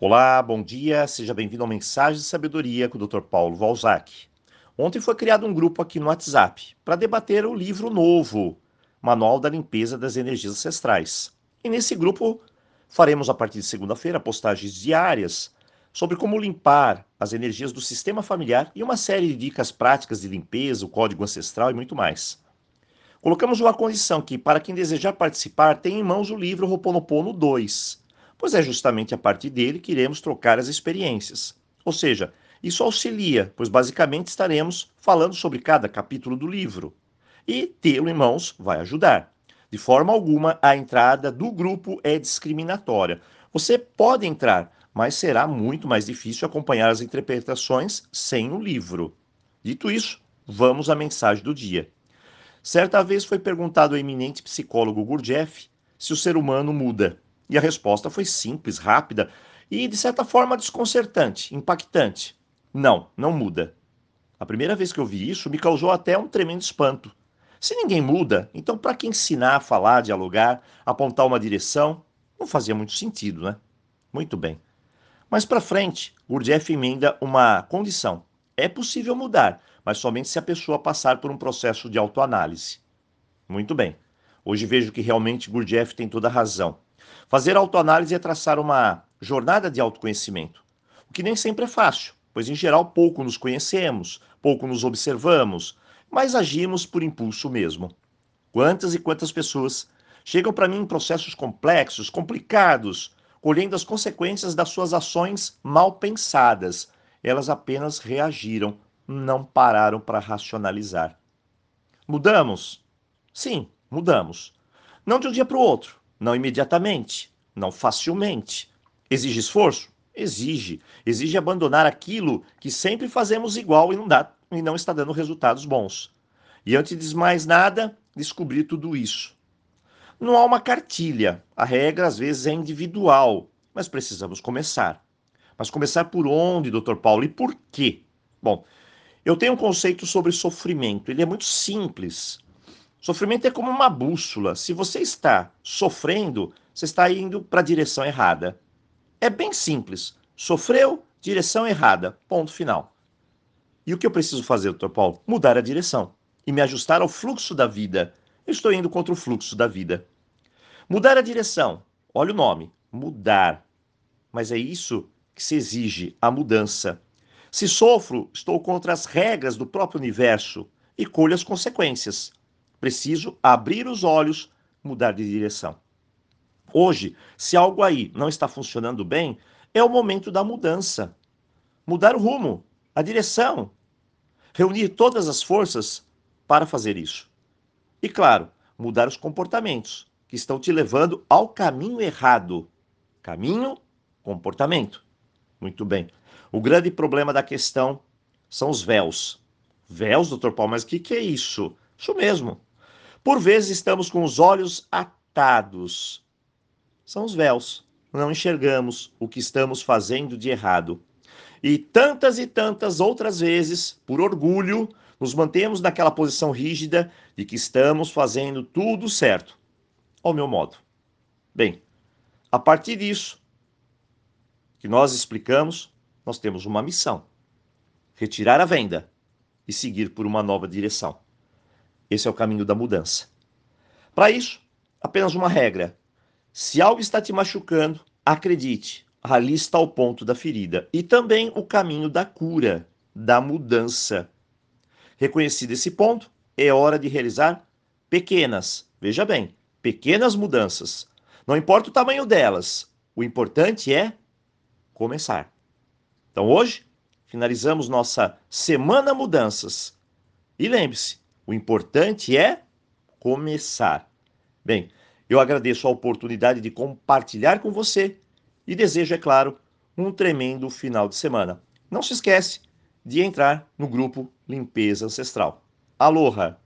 Olá, bom dia, seja bem-vindo ao Mensagem de Sabedoria com o Dr. Paulo Valzac. Ontem foi criado um grupo aqui no WhatsApp para debater o livro novo, Manual da Limpeza das Energias Ancestrais. E nesse grupo faremos a partir de segunda-feira postagens diárias sobre como limpar as energias do sistema familiar e uma série de dicas práticas de limpeza, o código ancestral e muito mais. Colocamos uma condição que, para quem desejar participar, tenha em mãos o livro Roponopono 2, pois é justamente a partir dele que iremos trocar as experiências. Ou seja, isso auxilia, pois basicamente estaremos falando sobre cada capítulo do livro. E tê-lo em mãos vai ajudar. De forma alguma, a entrada do grupo é discriminatória. Você pode entrar, mas será muito mais difícil acompanhar as interpretações sem o livro. Dito isso, vamos à mensagem do dia. Certa vez foi perguntado ao eminente psicólogo Gurdjieff se o ser humano muda. E a resposta foi simples, rápida e, de certa forma, desconcertante, impactante. Não, não muda. A primeira vez que eu vi isso me causou até um tremendo espanto. Se ninguém muda, então para que ensinar a falar, dialogar, apontar uma direção? Não fazia muito sentido, né? Muito bem. Mas para frente, Gurdjieff emenda uma condição. É possível mudar, mas somente se a pessoa passar por um processo de autoanálise. Muito bem. Hoje vejo que realmente Gurdjieff tem toda a razão. Fazer autoanálise é traçar uma jornada de autoconhecimento, o que nem sempre é fácil pois em geral pouco nos conhecemos, pouco nos observamos, mas agimos por impulso mesmo. Quantas e quantas pessoas chegam para mim em processos complexos, complicados, colhendo as consequências das suas ações mal pensadas. Elas apenas reagiram, não pararam para racionalizar. Mudamos? Sim, mudamos. Não de um dia para o outro, não imediatamente, não facilmente. Exige esforço? exige. Exige abandonar aquilo que sempre fazemos igual e não, dá, e não está dando resultados bons. E antes de mais nada, descobrir tudo isso. Não há uma cartilha. A regra às vezes é individual, mas precisamos começar. Mas começar por onde, Dr. Paulo, e por quê? Bom, eu tenho um conceito sobre sofrimento. Ele é muito simples. Sofrimento é como uma bússola. Se você está sofrendo, você está indo para a direção errada. É bem simples. Sofreu, direção errada. Ponto final. E o que eu preciso fazer, doutor Paulo? Mudar a direção e me ajustar ao fluxo da vida. Eu estou indo contra o fluxo da vida. Mudar a direção. Olha o nome. Mudar. Mas é isso que se exige, a mudança. Se sofro, estou contra as regras do próprio universo e colho as consequências. Preciso abrir os olhos, mudar de direção. Hoje, se algo aí não está funcionando bem, é o momento da mudança. Mudar o rumo, a direção. Reunir todas as forças para fazer isso. E claro, mudar os comportamentos que estão te levando ao caminho errado. Caminho, comportamento. Muito bem. O grande problema da questão são os véus. Véus, doutor Paulo, mas o que, que é isso? Isso mesmo. Por vezes estamos com os olhos atados são os véus. Não enxergamos o que estamos fazendo de errado. E tantas e tantas outras vezes, por orgulho, nos mantemos naquela posição rígida de que estamos fazendo tudo certo, ao meu modo. Bem, a partir disso que nós explicamos, nós temos uma missão: retirar a venda e seguir por uma nova direção. Esse é o caminho da mudança. Para isso, apenas uma regra: se algo está te machucando, acredite, ali está o ponto da ferida e também o caminho da cura, da mudança. Reconhecido esse ponto, é hora de realizar pequenas, veja bem, pequenas mudanças. Não importa o tamanho delas, o importante é começar. Então hoje finalizamos nossa semana mudanças. E lembre-se, o importante é começar. Bem, eu agradeço a oportunidade de compartilhar com você e desejo, é claro, um tremendo final de semana. Não se esquece de entrar no grupo Limpeza Ancestral. Aloha!